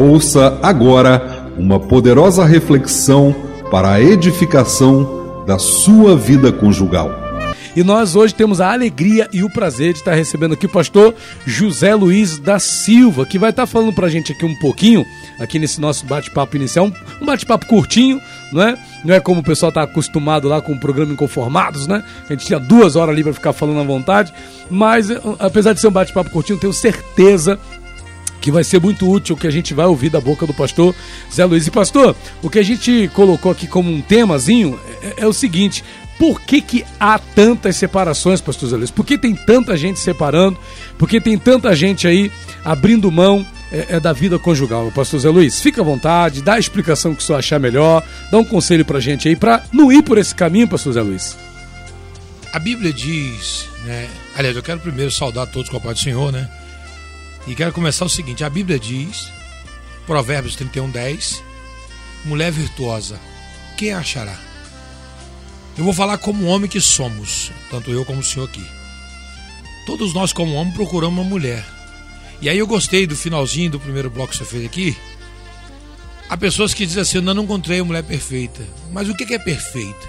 Ouça agora uma poderosa reflexão para a edificação da sua vida conjugal. E nós hoje temos a alegria e o prazer de estar recebendo aqui o pastor José Luiz da Silva, que vai estar falando para a gente aqui um pouquinho, aqui nesse nosso bate-papo inicial, um bate-papo curtinho, não é? Não é como o pessoal está acostumado lá com o programa Inconformados, né? A gente tinha duas horas ali para ficar falando à vontade, mas apesar de ser um bate-papo curtinho, tenho certeza que vai ser muito útil que a gente vai ouvir da boca do pastor Zé Luiz. E pastor, o que a gente colocou aqui como um temazinho é, é o seguinte: por que, que há tantas separações, pastor Zé Luiz? Por que tem tanta gente separando? Por que tem tanta gente aí abrindo mão é, é da vida conjugal? Pastor Zé Luiz, fica à vontade, dá a explicação que o senhor achar melhor, dá um conselho pra gente aí, pra não ir por esse caminho, pastor Zé Luiz. A Bíblia diz, né? Aliás, eu quero primeiro saudar todos com a paz do Senhor, né? E quero começar o seguinte: a Bíblia diz, Provérbios 31, 10, mulher virtuosa, quem achará? Eu vou falar como homem que somos, tanto eu como o senhor aqui. Todos nós, como homem, procuramos uma mulher. E aí eu gostei do finalzinho do primeiro bloco que você fez aqui. Há pessoas que dizem assim: eu não encontrei a mulher perfeita. Mas o que é perfeita?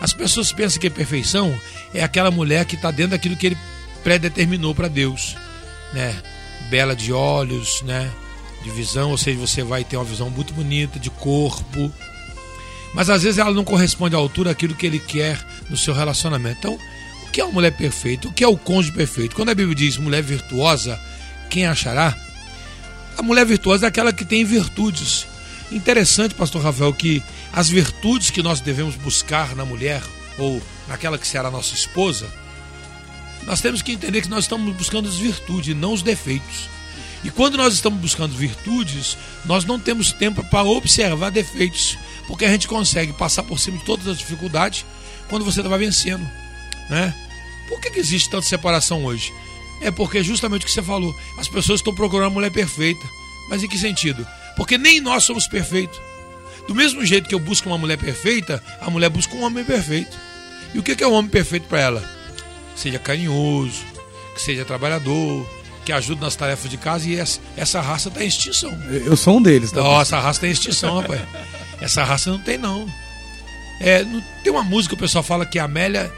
As pessoas pensam que perfeição é aquela mulher que está dentro daquilo que ele predeterminou para Deus, né? Bela de olhos, né? De visão, ou seja, você vai ter uma visão muito bonita de corpo. Mas às vezes ela não corresponde à altura daquilo que ele quer no seu relacionamento. Então, o que é uma mulher perfeita? O que é o cônjuge perfeito? Quando a Bíblia diz mulher virtuosa, quem achará? A mulher virtuosa é aquela que tem virtudes. Interessante, pastor Rafael, que as virtudes que nós devemos buscar na mulher ou naquela que será nossa esposa, nós temos que entender que nós estamos buscando as virtudes, não os defeitos. E quando nós estamos buscando virtudes, nós não temos tempo para observar defeitos, porque a gente consegue passar por cima de todas as dificuldades quando você vai vencendo, né? Por que, que existe tanta separação hoje? É porque justamente o que você falou, as pessoas estão procurando a mulher perfeita. Mas em que sentido? Porque nem nós somos perfeitos. Do mesmo jeito que eu busco uma mulher perfeita, a mulher busca um homem perfeito. E o que é o um homem perfeito para ela? Que seja carinhoso, que seja trabalhador, que ajude nas tarefas de casa e essa, essa raça está em extinção. Eu sou um deles, tá? Nossa, essa raça está em extinção, rapaz. Essa raça não tem, não. É, não. Tem uma música que o pessoal fala que a Amélia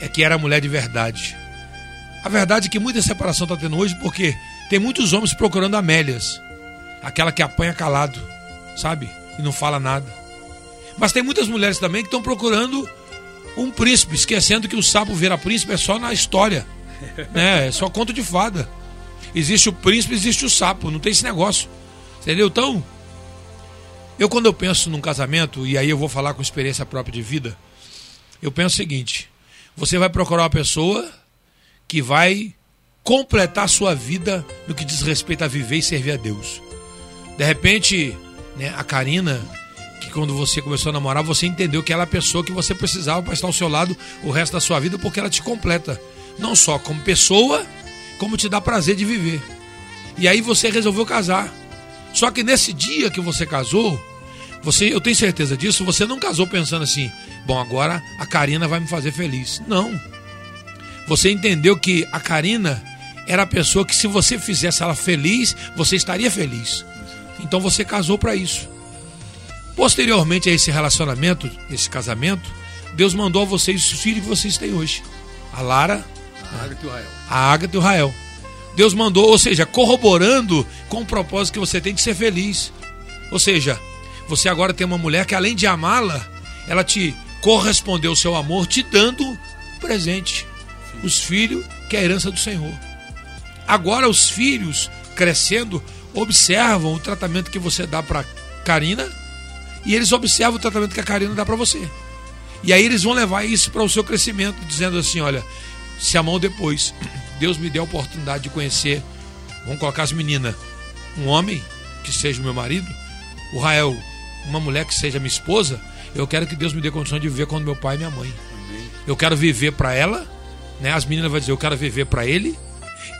é que era mulher de verdade. A verdade é que muita separação está tendo hoje porque tem muitos homens procurando Amélias. Aquela que apanha calado, sabe? E não fala nada. Mas tem muitas mulheres também que estão procurando um príncipe, esquecendo que o sapo vira príncipe é só na história. Né? É só conto de fada. Existe o príncipe, existe o sapo, não tem esse negócio. Entendeu? Então, eu quando eu penso num casamento, e aí eu vou falar com experiência própria de vida, eu penso o seguinte: você vai procurar uma pessoa que vai completar a sua vida no que diz respeito a viver e servir a Deus. De repente, né, a Karina que quando você começou a namorar, você entendeu que ela é a pessoa que você precisava para estar ao seu lado o resto da sua vida, porque ela te completa. Não só como pessoa, como te dá prazer de viver. E aí você resolveu casar. Só que nesse dia que você casou, você, eu tenho certeza disso, você não casou pensando assim, bom, agora a Karina vai me fazer feliz. Não. Você entendeu que a Karina era a pessoa que se você fizesse ela feliz, você estaria feliz. Então você casou para isso. Posteriormente a esse relacionamento, esse casamento, Deus mandou a vocês os filhos que vocês têm hoje. A Lara, a Agatha e o Rael. A Agatha e o Rael. Deus mandou, ou seja, corroborando com o propósito que você tem de ser feliz. Ou seja, você agora tem uma mulher que além de amá-la, ela te correspondeu o seu amor te dando presente. Os filhos, que é a herança do Senhor. Agora os filhos crescendo observam o tratamento que você dá para Karina e eles observam o tratamento que a Karina dá para você. E aí eles vão levar isso para o seu crescimento, dizendo assim: olha, se a mão depois Deus me deu a oportunidade de conhecer, vamos colocar as meninas, um homem que seja o meu marido, o Rael, uma mulher que seja minha esposa, eu quero que Deus me dê condição de viver com meu pai e minha mãe. Eu quero viver para ela, né? As meninas vão dizer, eu quero viver para ele,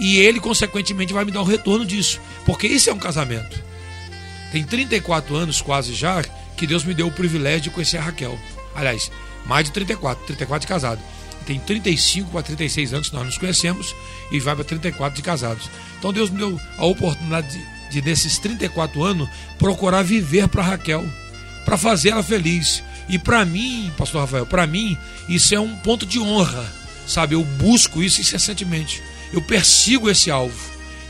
e ele, consequentemente, vai me dar o retorno disso, porque isso é um casamento. Tem 34 anos quase já que Deus me deu o privilégio de conhecer a Raquel. Aliás, mais de 34, 34 de casado. Tem 35 para 36 anos que nós nos conhecemos e vai para 34 de casados. Então Deus me deu a oportunidade de de desses 34 anos, procurar viver para Raquel, para fazer ela feliz. E para mim, pastor Rafael, para mim, isso é um ponto de honra, sabe? Eu busco isso incessantemente. Eu persigo esse alvo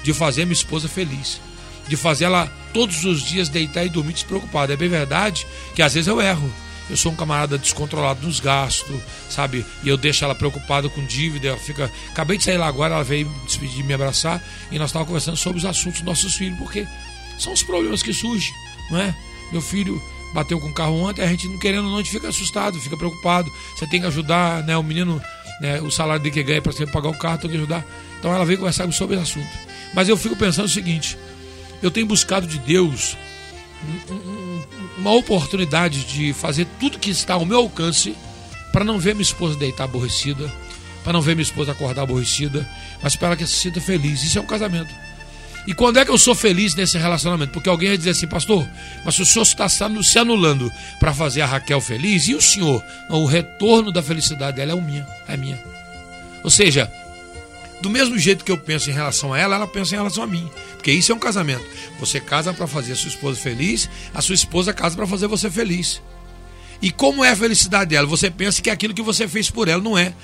de fazer minha esposa feliz, de fazer ela todos os dias deitar e dormir despreocupada. É bem verdade que às vezes eu erro. Eu sou um camarada descontrolado nos gastos, sabe? E eu deixo ela preocupada com dívida. Ela fica. Acabei de sair lá agora, ela veio me despedir, me abraçar e nós estávamos conversando sobre os assuntos dos nossos filhos, porque são os problemas que surgem, não é? Meu filho bateu com o carro ontem, a gente não querendo não, a gente fica assustado, fica preocupado. Você tem que ajudar, né? O menino, né, o salário dele que ganha para você pagar o carro, tem que ajudar. Então ela veio conversar sobre esse assunto. Mas eu fico pensando o seguinte: eu tenho buscado de Deus uma oportunidade de fazer tudo que está ao meu alcance para não ver minha esposa deitar aborrecida, para não ver minha esposa acordar aborrecida, mas para que ela se sinta feliz. Isso é um casamento. E quando é que eu sou feliz nesse relacionamento? Porque alguém vai dizer assim, pastor, mas o senhor está se anulando para fazer a Raquel feliz, e o senhor? o retorno da felicidade dela é o minha, é minha. Ou seja, do mesmo jeito que eu penso em relação a ela, ela pensa em relação a mim. Porque isso é um casamento. Você casa para fazer a sua esposa feliz, a sua esposa casa para fazer você feliz. E como é a felicidade dela? Você pensa que é aquilo que você fez por ela, não é.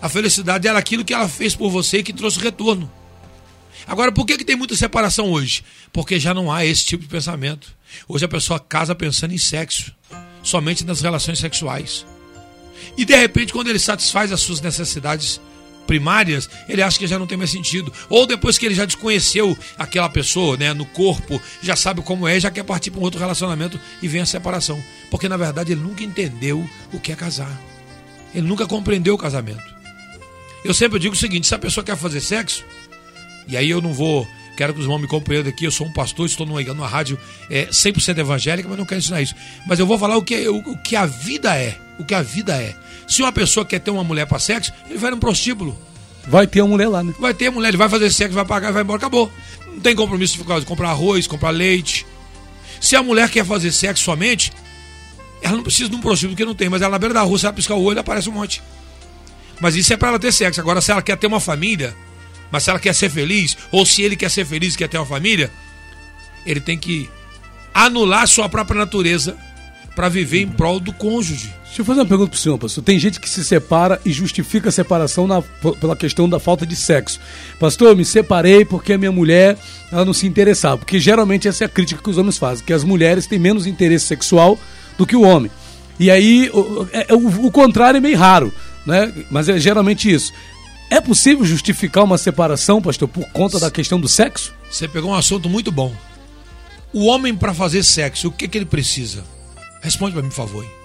A felicidade dela é aquilo que ela fez por você e que trouxe retorno. Agora, por que, que tem muita separação hoje? Porque já não há esse tipo de pensamento. Hoje a pessoa casa pensando em sexo, somente nas relações sexuais. E de repente, quando ele satisfaz as suas necessidades primárias, ele acha que já não tem mais sentido. Ou depois que ele já desconheceu aquela pessoa, né, no corpo, já sabe como é, já quer partir para um outro relacionamento e vem a separação. Porque na verdade ele nunca entendeu o que é casar. Ele nunca compreendeu o casamento. Eu sempre digo o seguinte: se a pessoa quer fazer sexo, e aí eu não vou quero que os irmãos me compreendam aqui, eu sou um pastor, estou numa, numa rádio é, 100% evangélica, mas não quero ensinar isso. Mas eu vou falar o que, o, o, que a vida é, o que a vida é. Se uma pessoa quer ter uma mulher para sexo, ele vai num prostíbulo. Vai ter uma mulher lá, né? Vai ter a mulher, ele vai fazer sexo, vai pagar, vai embora, acabou. Não tem compromisso de comprar arroz, comprar leite. Se a mulher quer fazer sexo somente, ela não precisa de um prostíbulo que não tem, mas ela na beira da rua, se ela piscar o olho, aparece um monte. Mas isso é para ela ter sexo. Agora, se ela quer ter uma família, mas se ela quer ser feliz, ou se ele quer ser feliz e quer ter uma família, ele tem que anular sua própria natureza para viver em prol do cônjuge. Deixa eu fazer uma pergunta pro senhor, pastor. Tem gente que se separa e justifica a separação na, pela questão da falta de sexo. Pastor, eu me separei porque a minha mulher ela não se interessava. Porque geralmente essa é a crítica que os homens fazem, que as mulheres têm menos interesse sexual do que o homem. E aí o, é, o, o contrário é meio raro, né? Mas é geralmente isso. É possível justificar uma separação, pastor, por conta da questão do sexo? Você pegou um assunto muito bom. O homem, para fazer sexo, o que, que ele precisa? Responde para mim, por favor.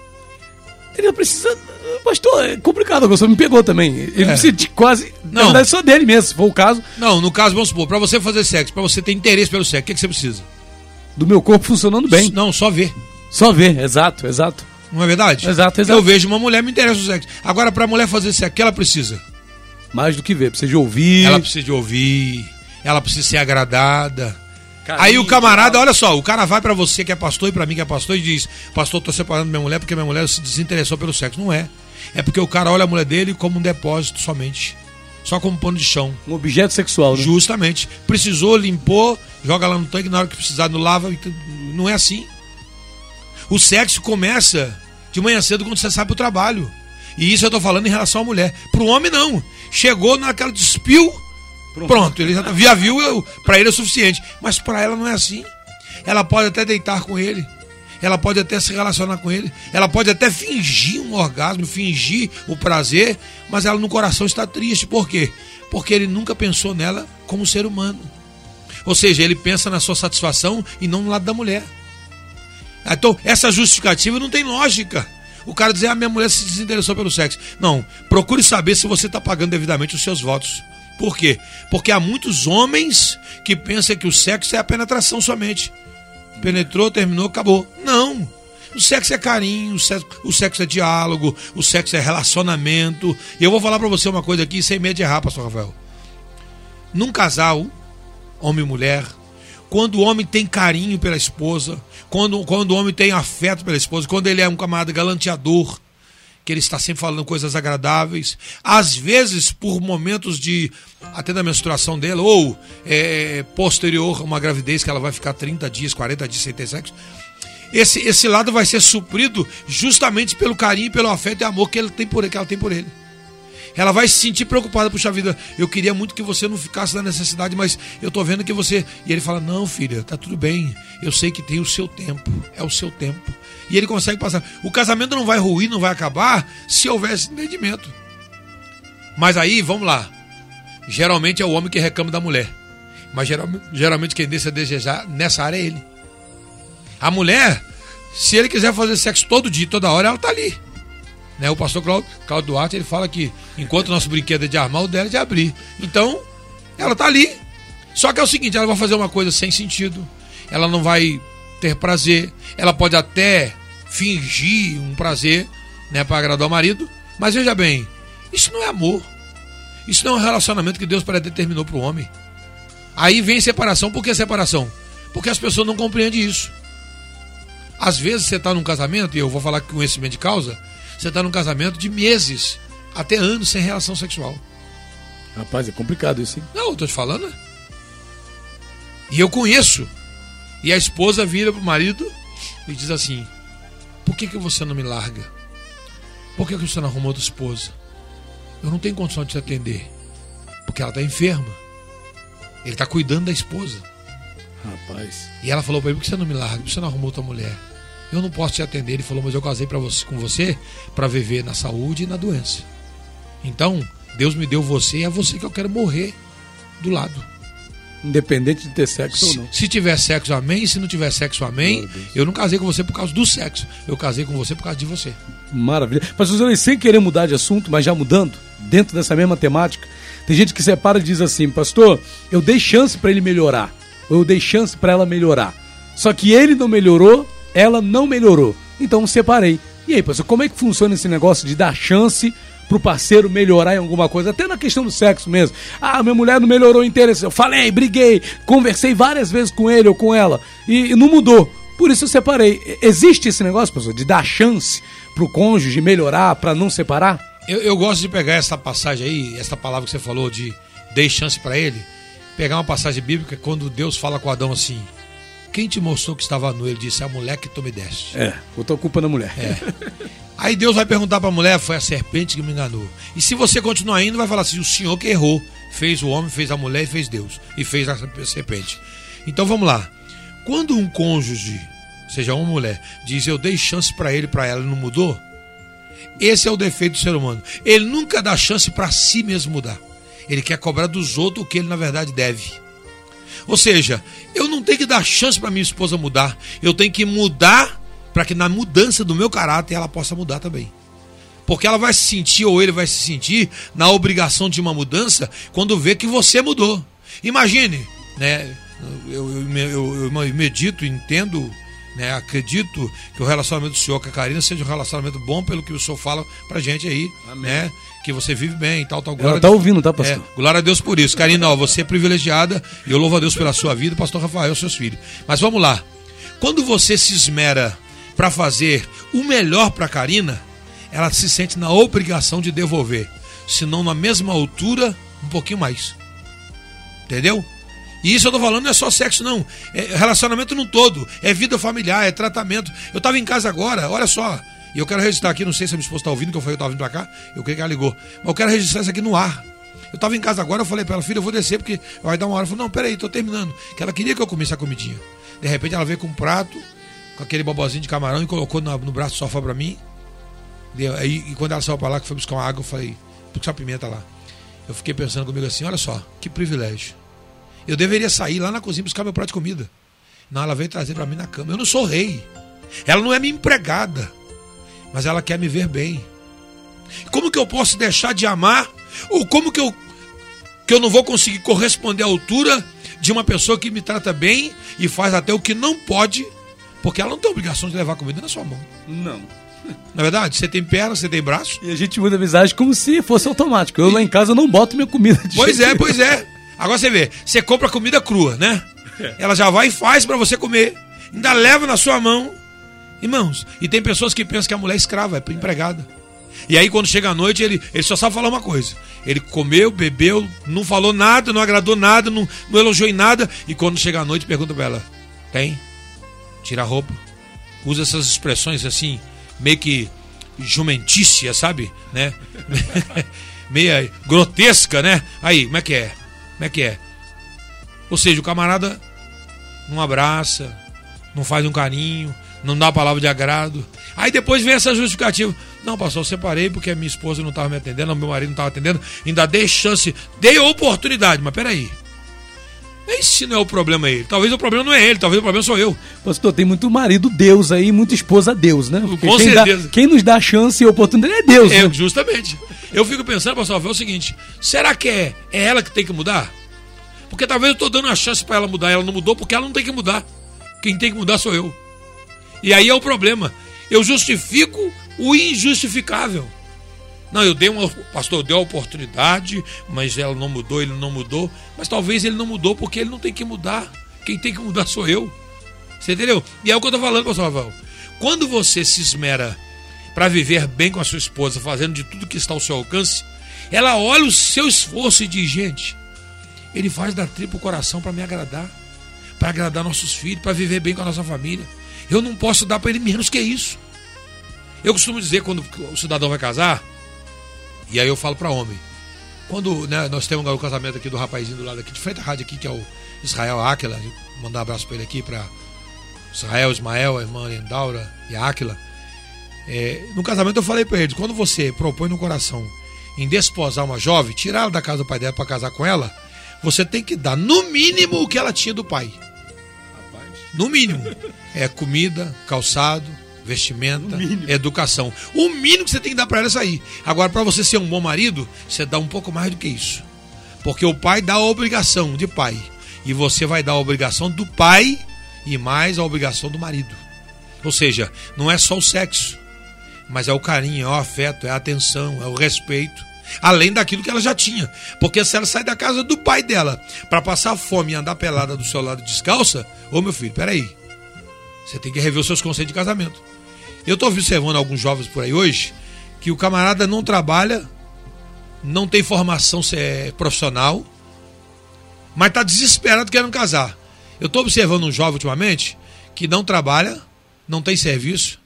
Ele precisa. Pastor, é complicado, você me pegou também. Ele é. precisa de quase. Não. Na verdade, só dele mesmo, se for o caso. Não, no caso, vamos supor, para você fazer sexo, para você ter interesse pelo sexo, o que, que você precisa? Do meu corpo funcionando bem. Não, só ver. Só ver, exato, exato. Não é verdade? Exato, exato. Eu vejo uma mulher, me interessa o sexo. Agora, para a mulher fazer sexo, o que ela precisa? Mais do que ver, precisa de ouvir. Ela precisa de ouvir, ela precisa ser agradada. Carinho, Aí o camarada, olha só, o cara vai para você que é pastor e para mim que é pastor e diz: Pastor, tô separando minha mulher porque minha mulher se desinteressou pelo sexo. Não é. É porque o cara olha a mulher dele como um depósito somente. Só como pano de chão. Um objeto sexual, né? Justamente. Precisou, limpou, joga lá no tanque, na hora que precisar, no lava. Não é assim. O sexo começa de manhã cedo quando você sai pro trabalho. E isso eu tô falando em relação à mulher. Pro homem, não. Chegou naquela despiu, pronto, pronto ele já, tá, já viu, para ele é o suficiente. Mas para ela não é assim. Ela pode até deitar com ele. Ela pode até se relacionar com ele. Ela pode até fingir um orgasmo, fingir o prazer, mas ela no coração está triste. Por quê? Porque ele nunca pensou nela como ser humano. Ou seja, ele pensa na sua satisfação e não no lado da mulher. Então, essa justificativa não tem lógica. O cara dizer, a ah, minha mulher se desinteressou pelo sexo. Não, procure saber se você está pagando devidamente os seus votos. Por quê? Porque há muitos homens que pensam que o sexo é a penetração somente. Penetrou, terminou, acabou. Não. O sexo é carinho, o sexo, o sexo é diálogo, o sexo é relacionamento. E eu vou falar para você uma coisa aqui sem medo de errar, pastor Rafael. Num casal, homem e mulher, quando o homem tem carinho pela esposa, quando, quando o homem tem afeto pela esposa, quando ele é um camarada galanteador, que ele está sempre falando coisas agradáveis, às vezes por momentos de até da menstruação dela, ou é, posterior a uma gravidez que ela vai ficar 30 dias, 40 dias sem ter sexo. Esse, esse lado vai ser suprido justamente pelo carinho, pelo afeto e amor que, ele tem por, que ela tem por ele. Ela vai se sentir preocupada, puxa vida, eu queria muito que você não ficasse na necessidade, mas eu tô vendo que você. E ele fala: Não, filha, tá tudo bem. Eu sei que tem o seu tempo. É o seu tempo. E ele consegue passar. O casamento não vai ruir, não vai acabar se houver esse entendimento. Mas aí, vamos lá. Geralmente é o homem que reclama da mulher. Mas geralmente, quem deixa desejar nessa área é ele. A mulher, se ele quiser fazer sexo todo dia, toda hora, ela tá ali. Né? O pastor Claudio, Claudio Duarte ele fala que enquanto o nosso brinquedo é de armar, o dela é de abrir. Então, ela tá ali. Só que é o seguinte, ela vai fazer uma coisa sem sentido. Ela não vai ter prazer. Ela pode até fingir um prazer, né, para agradar o marido. Mas veja bem, isso não é amor. Isso não é um relacionamento que Deus predeterminou para o homem. Aí vem separação. Por que separação? Porque as pessoas não compreendem isso. Às vezes você está num casamento, e eu vou falar com conhecimento de causa, você está num casamento de meses, até anos sem relação sexual. Rapaz, é complicado isso, hein? Não, eu tô te falando. E eu conheço. E a esposa vira pro marido e diz assim: Por que, que você não me larga? Por que, que você não arrumou outra esposa? Eu não tenho condição de te atender. Porque ela está enferma. Ele está cuidando da esposa. Rapaz. E ela falou para ele: Por que você não me larga? Por que você não arrumou outra mulher? Eu não posso te atender. Ele falou: Mas eu casei pra você, com você para viver na saúde e na doença. Então, Deus me deu você e é você que eu quero morrer do lado. Independente de ter sexo ou Se, não. se tiver sexo, amém. Se não tiver sexo, amém. Eu não casei com você por causa do sexo. Eu casei com você por causa de você. Maravilha. Pastor Zé, sem querer mudar de assunto, mas já mudando, dentro dessa mesma temática, tem gente que separa e diz assim, pastor, eu dei chance pra ele melhorar. Ou eu dei chance pra ela melhorar. Só que ele não melhorou, ela não melhorou. Então separei. E aí, pastor, como é que funciona esse negócio de dar chance pro parceiro melhorar em alguma coisa? Até na questão do sexo mesmo. Ah, minha mulher não melhorou interesse. Eu falei, briguei, conversei várias vezes com ele ou com ela e, e não mudou. Por isso eu separei. Existe esse negócio, pastor, de dar chance pro cônjuge melhorar, pra não separar? Eu, eu gosto de pegar essa passagem aí, essa palavra que você falou de dei chance para ele, pegar uma passagem bíblica quando Deus fala com Adão assim: Quem te mostrou que estava nu? Ele disse: A mulher que tu me deste. É, botou a culpa na mulher. Aí Deus vai perguntar para a mulher: Foi a serpente que me enganou. E se você continuar indo, vai falar assim: O Senhor que errou, fez o homem, fez a mulher e fez Deus, e fez a serpente. Então vamos lá. Quando um cônjuge, seja uma mulher, diz eu dei chance para ele, para ela, e não mudou, esse é o defeito do ser humano. Ele nunca dá chance para si mesmo mudar. Ele quer cobrar dos outros o que ele na verdade deve. Ou seja, eu não tenho que dar chance para minha esposa mudar. Eu tenho que mudar para que na mudança do meu caráter ela possa mudar também. Porque ela vai se sentir, ou ele vai se sentir, na obrigação de uma mudança quando vê que você mudou. Imagine, né? Eu, eu, eu, eu medito, entendo, né? acredito que o relacionamento do senhor com a Karina seja um relacionamento bom pelo que o senhor fala pra gente aí, né? Que você vive bem e tal, tal. Ela tá ouvindo, tá, pastor? É, glória a Deus por isso. Karina, ó, você é privilegiada e eu louvo a Deus pela sua vida, pastor Rafael, seus filhos. Mas vamos lá. Quando você se esmera para fazer o melhor para Karina, ela se sente na obrigação de devolver, se não na mesma altura, um pouquinho mais. Entendeu? E isso eu tô falando não é só sexo, não. É relacionamento no todo. É vida familiar, é tratamento. Eu tava em casa agora, olha só. E eu quero registrar aqui, não sei se a minha esposa tá ouvindo, que eu falei, eu tava vindo pra cá, eu creio que ela ligou. Mas eu quero registrar isso aqui no ar. Eu tava em casa agora, eu falei pra ela, filha, eu vou descer porque vai dar uma hora. Ela falou, não, peraí, tô terminando. Que ela queria que eu comesse a comidinha. De repente ela veio com um prato, com aquele bobozinho de camarão e colocou no, no braço do sofá pra mim. E, aí, e quando ela saiu pra lá, que foi buscar uma água, eu falei, buscar pimenta lá. Eu fiquei pensando comigo assim, olha só, que privilégio. Eu deveria sair lá na cozinha buscar meu prato de comida. Não, ela veio trazer para mim na cama. Eu não sou rei. Ela não é minha empregada. Mas ela quer me ver bem. Como que eu posso deixar de amar? Ou como que eu que eu não vou conseguir corresponder à altura de uma pessoa que me trata bem e faz até o que não pode, porque ela não tem obrigação de levar comida na sua mão. Não. Na é verdade, você tem perna, você tem braço. E a gente muda a visagem como se fosse automático. Eu lá em casa não boto minha comida de Pois é, pois é. Agora você vê, você compra comida crua, né? Ela já vai e faz para você comer. Ainda leva na sua mão. Irmãos, e tem pessoas que pensam que a mulher é escrava, é empregada. E aí, quando chega a noite, ele, ele só sabe falar uma coisa. Ele comeu, bebeu, não falou nada, não agradou nada, não, não elogiou em nada. E quando chega a noite, pergunta pra ela: tem? Tira a roupa. Usa essas expressões assim, meio que jumentícia, sabe? Né? Meia grotesca, né? Aí, como é que é? Como é que é? Ou seja, o camarada não abraça, não faz um carinho, não dá a palavra de agrado. Aí depois vem essa justificativa. Não, pastor, eu separei porque a minha esposa não estava me atendendo, meu marido não estava atendendo. Ainda dei chance, dei oportunidade. Mas peraí. Esse não é o problema aí. Talvez o problema não é ele, talvez o problema sou eu. Pastor, tem muito marido Deus aí, muita esposa Deus, né? Porque Com quem certeza. Dá, quem nos dá chance e oportunidade é Deus, É, né? justamente. Eu fico pensando, pastor, é o seguinte: será que é, é ela que tem que mudar? Porque talvez eu estou dando uma chance para ela mudar, ela não mudou porque ela não tem que mudar. Quem tem que mudar sou eu. E aí é o problema. Eu justifico o injustificável. Não, eu dei uma. Pastor, eu dei uma oportunidade, mas ela não mudou, ele não mudou. Mas talvez ele não mudou porque ele não tem que mudar. Quem tem que mudar sou eu. Você entendeu? E é o que eu tô falando, pastor Rafael. Quando você se esmera para viver bem com a sua esposa, fazendo de tudo que está ao seu alcance, ela olha o seu esforço e diz: gente, ele faz da tripa o coração para me agradar, para agradar nossos filhos, para viver bem com a nossa família. Eu não posso dar para ele menos que isso. Eu costumo dizer quando o cidadão vai casar, e aí eu falo para homem, quando né, nós temos o casamento aqui do rapazinho do lado aqui, de frente à rádio aqui, que é o Israel Áquila, mandar um abraço para ele aqui, para Israel, Ismael, a irmã Lindaura e a Áquila. É, no casamento eu falei para eles, quando você propõe no coração em desposar uma jovem, tirar ela da casa do pai dela para casar com ela, você tem que dar no mínimo o que ela tinha do pai. No mínimo. É comida, calçado, vestimenta, educação. O mínimo que você tem que dar para ela é aí. Agora, para você ser um bom marido, você dá um pouco mais do que isso. Porque o pai dá a obrigação de pai. E você vai dar a obrigação do pai e mais a obrigação do marido. Ou seja, não é só o sexo, mas é o carinho, é o afeto, é a atenção, é o respeito. Além daquilo que ela já tinha. Porque se ela sai da casa do pai dela para passar fome e andar pelada do seu lado descalça, ô meu filho, peraí. Você tem que rever os seus conceitos de casamento. Eu estou observando alguns jovens por aí hoje que o camarada não trabalha, não tem formação é, profissional, mas está desesperado querendo casar. Eu estou observando um jovem ultimamente que não trabalha, não tem serviço,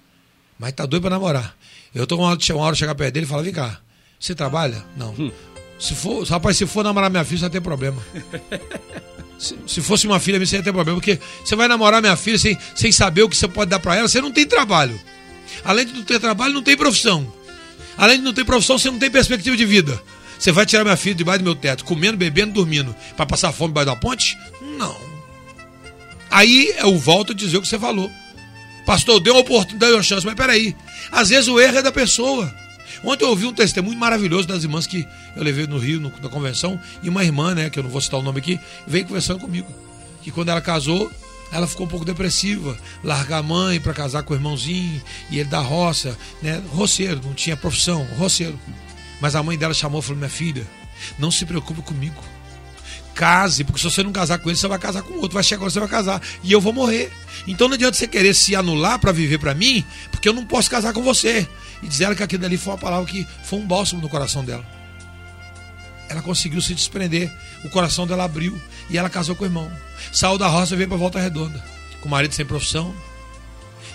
mas está doido para namorar. Eu estou uma hora uma hora chegar perto dele e falar: vem cá, você trabalha? Não. Se for, rapaz, se for namorar minha filha, você vai ter problema. Se, se fosse uma filha, você ia ter problema. Porque você vai namorar minha filha sem, sem saber o que você pode dar para ela, você não tem trabalho. Além de não ter trabalho, não tem profissão. Além de não ter profissão, você não tem perspectiva de vida. Você vai tirar minha filha debaixo do meu teto, comendo, bebendo, dormindo, para passar fome debaixo da ponte? Não. Aí eu volto a dizer o que você falou. Pastor, deu uma oportunidade, deu uma chance, mas peraí. Às vezes o erro é da pessoa. Ontem eu ouvi um testemunho maravilhoso das irmãs que eu levei no Rio, no, na convenção, e uma irmã, né, que eu não vou citar o nome aqui, veio conversando comigo. Que quando ela casou, ela ficou um pouco depressiva, largar a mãe para casar com o irmãozinho, e ele da roça, né, roceiro, não tinha profissão, roceiro. Mas a mãe dela chamou e falou: Minha filha, não se preocupe comigo. Case, porque se você não casar com ele, você vai casar com outro. Vai chegar quando você vai casar. E eu vou morrer. Então não adianta você querer se anular para viver para mim, porque eu não posso casar com você. E diz que aquilo ali foi uma palavra que foi um bálsamo no coração dela. Ela conseguiu se desprender. O coração dela abriu. E ela casou com o irmão. Saiu da roça e veio para Volta Redonda. Com o marido sem profissão.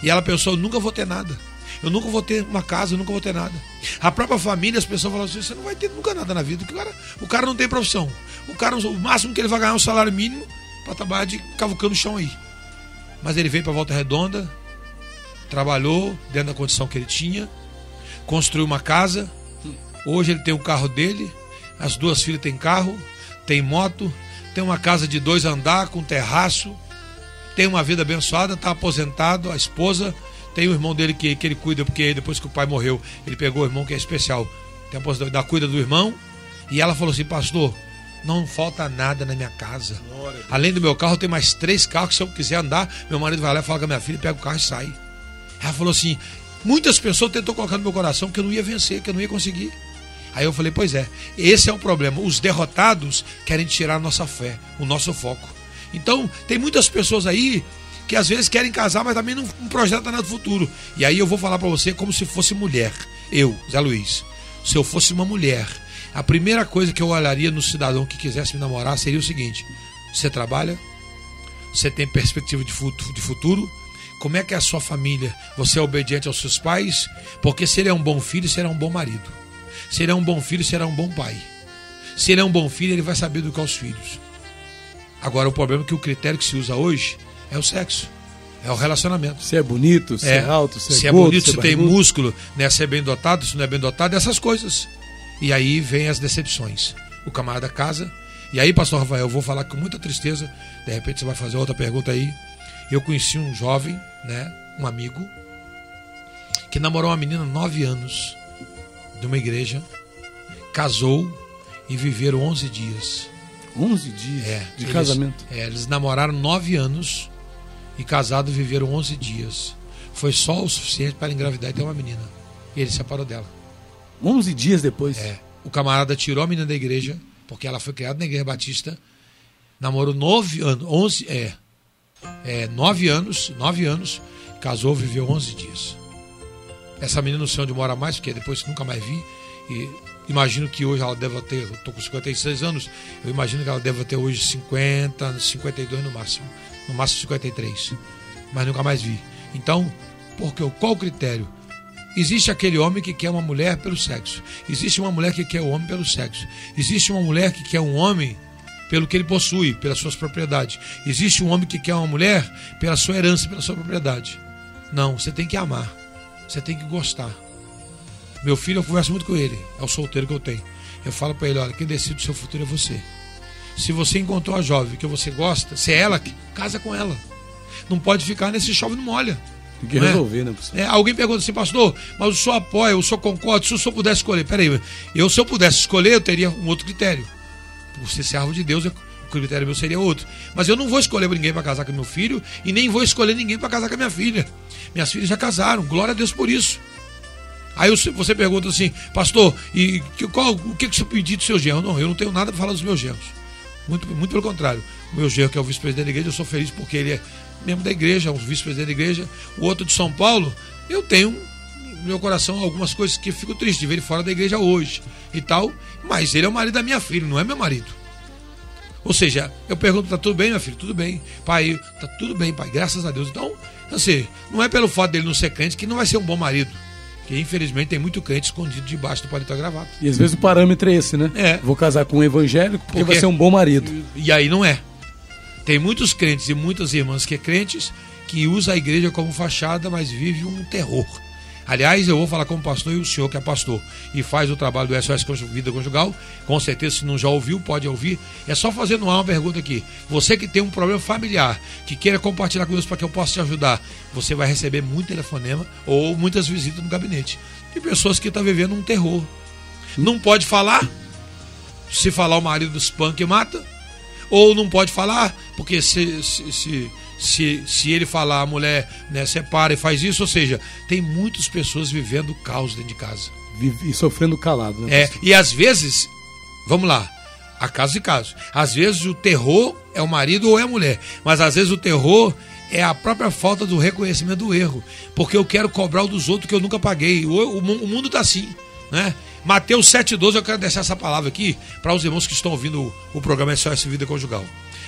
E ela pensou: eu nunca vou ter nada. Eu nunca vou ter uma casa, eu nunca vou ter nada. A própria família, as pessoas falam assim: você não vai ter nunca nada na vida. O cara, o cara não tem profissão. O cara, o máximo que ele vai ganhar é um salário mínimo para trabalhar de cavucando o chão aí. Mas ele veio para Volta Redonda, trabalhou dentro da condição que ele tinha, construiu uma casa. Hoje ele tem o carro dele, as duas filhas têm carro, tem moto, tem uma casa de dois andar com terraço, tem uma vida abençoada, está aposentado, a esposa tem o irmão dele que, que ele cuida, porque depois que o pai morreu, ele pegou o irmão que é especial. Tem a da cuida do irmão. E ela falou assim, pastor, não falta nada na minha casa. Além do meu carro, tem mais três carros que se eu quiser andar, meu marido vai lá e fala com a minha filha, pega o carro e sai. Ela falou assim, muitas pessoas tentou colocar no meu coração que eu não ia vencer, que eu não ia conseguir. Aí eu falei, pois é, esse é o problema. Os derrotados querem tirar a nossa fé, o nosso foco. Então, tem muitas pessoas aí que às vezes querem casar, mas também não, não projetam nada do futuro. E aí eu vou falar para você como se fosse mulher. Eu, Zé Luiz. Se eu fosse uma mulher, a primeira coisa que eu olharia no cidadão que quisesse me namorar seria o seguinte: você trabalha? Você tem perspectiva de futuro? Como é que é a sua família? Você é obediente aos seus pais? Porque se ele é um bom filho, será um bom marido. Se ele é um bom filho, será um bom pai. Se ele é um bom filho, ele vai saber educar os filhos. Agora, o problema é que o critério que se usa hoje é o sexo. É o relacionamento. Se é bonito, se é, é alto, se é Se é gordo, bonito, se, se tem músculo, né? se é bem dotado, se não é bem dotado, essas coisas. E aí vem as decepções. O camarada casa. E aí, pastor Rafael, eu vou falar com muita tristeza. De repente você vai fazer outra pergunta aí. Eu conheci um jovem, né? Um amigo, que namorou uma menina nove anos de uma igreja, casou e viveram 11 dias. 11 dias é, de eles, casamento? É, eles namoraram nove anos e casados viveram 11 dias. Foi só o suficiente para engravidar e ter uma menina. E ele se separou dela. 11 dias depois? É. O camarada tirou a menina da igreja, porque ela foi criada na igreja batista. Namorou nove anos, 11, é, é, nove anos, nove anos, casou, viveu 11 dias. Essa menina não sei onde mora mais, porque depois nunca mais vi. E imagino que hoje ela deve ter, tô com 56 anos, eu imagino que ela deve ter hoje 50, 52 no máximo. No máximo 53. Mas nunca mais vi. Então, porque, qual o critério? Existe aquele homem que quer uma mulher pelo sexo. Existe uma mulher que quer o homem pelo sexo. Existe uma mulher que quer um homem pelo que ele possui, pelas suas propriedades. Existe um homem que quer uma mulher pela sua herança, pela sua propriedade. Não, você tem que amar. Você tem que gostar. Meu filho, eu converso muito com ele, é o solteiro que eu tenho. Eu falo para ele: olha, quem decide o seu futuro é você. Se você encontrou a jovem que você gosta, se é ela, casa com ela. Não pode ficar nesse chove não molha. Tem que resolver, é? né, pastor? É, alguém pergunta assim, pastor, mas o senhor apoia, o senhor concorda, se o senhor pudesse escolher. Peraí, eu se eu pudesse escolher, eu teria um outro critério. Por ser servo de Deus, o critério meu seria outro. Mas eu não vou escolher ninguém para casar com meu filho e nem vou escolher ninguém para casar com a minha filha. Minhas filhas já casaram, glória a Deus por isso. Aí você pergunta assim, pastor, e qual, o que, que você pediu do seu genro? Não, eu não tenho nada para falar dos meus genros. Muito, muito pelo contrário. O meu genro, que é o vice-presidente da igreja, eu sou feliz porque ele é membro da igreja, é um vice-presidente da igreja. O outro de São Paulo, eu tenho no meu coração algumas coisas que eu fico triste de ver ele fora da igreja hoje e tal. Mas ele é o marido da minha filha, não é meu marido. Ou seja, eu pergunto, tá tudo bem, meu filho? Tudo bem. Pai, tá tudo bem, pai, graças a Deus. Então, assim, não é pelo fato dele não ser crente que não vai ser um bom marido. Que infelizmente tem muito crente escondido debaixo do paletó gravado. E às vezes o parâmetro é esse, né? É. Vou casar com um evangélico porque, porque vai ser um bom marido. E aí não é. Tem muitos crentes e muitas irmãs que é crentes que usa a igreja como fachada, mas vive um terror. Aliás, eu vou falar como pastor e o senhor que é pastor e faz o trabalho do SOS Vida Conjugal, com certeza se não já ouviu, pode ouvir. É só fazer uma pergunta aqui. Você que tem um problema familiar, que queira compartilhar com Deus para que eu possa te ajudar, você vai receber muito telefonema ou muitas visitas no gabinete. De pessoas que estão tá vivendo um terror. Não pode falar, se falar o marido dos punk mata, ou não pode falar, porque se, se, se se, se ele falar, a mulher né, separa e faz isso, ou seja, tem muitas pessoas vivendo caos dentro de casa. E sofrendo calado, né? É, e às vezes, vamos lá, há casos e casos. Às vezes o terror é o marido ou é a mulher, mas às vezes o terror é a própria falta do reconhecimento do erro, porque eu quero cobrar o dos outros que eu nunca paguei. O, o, o mundo está assim, né? Mateus 7,12, eu quero deixar essa palavra aqui para os irmãos que estão ouvindo o, o programa SOS Vida Conjugal.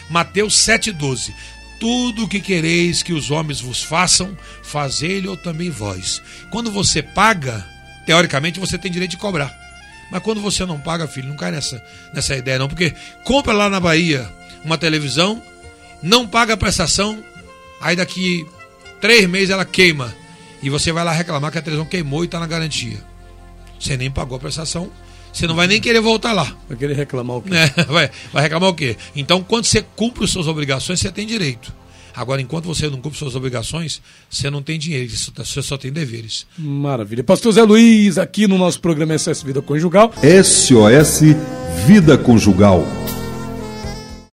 Mateus 7,12 tudo o que quereis que os homens vos façam, fazei-lhe também vós. Quando você paga, teoricamente você tem direito de cobrar. Mas quando você não paga, filho, não cai nessa, nessa ideia não. Porque compra lá na Bahia uma televisão, não paga a prestação, aí daqui três meses ela queima. E você vai lá reclamar que a televisão queimou e está na garantia. Você nem pagou a prestação, você não vai nem querer voltar lá. Vai querer reclamar o quê? É, vai, vai reclamar o quê? Então, quando você cumpre as suas obrigações, você tem direito. Agora, enquanto você não cumpre suas obrigações, você não tem dinheiro, você só tem deveres. Maravilha. Pastor Zé Luiz, aqui no nosso programa SOS Vida Conjugal. SOS Vida Conjugal